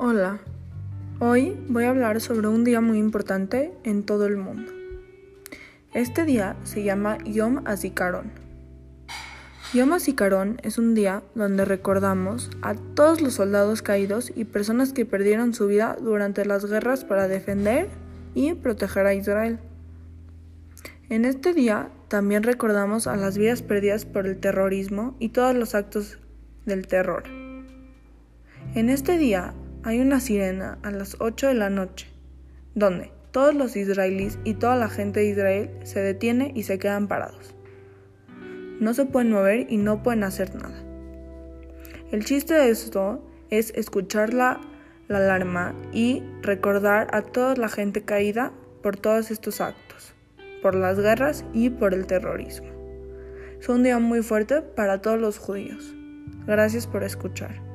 Hola, hoy voy a hablar sobre un día muy importante en todo el mundo. Este día se llama Yom HaZikaron. Yom HaZikaron es un día donde recordamos a todos los soldados caídos y personas que perdieron su vida durante las guerras para defender y proteger a Israel. En este día también recordamos a las vidas perdidas por el terrorismo y todos los actos del terror. En este día hay una sirena a las 8 de la noche, donde todos los israelíes y toda la gente de Israel se detiene y se quedan parados. No se pueden mover y no pueden hacer nada. El chiste de esto es escuchar la, la alarma y recordar a toda la gente caída por todos estos actos por las guerras y por el terrorismo. Es un día muy fuerte para todos los judíos. Gracias por escuchar.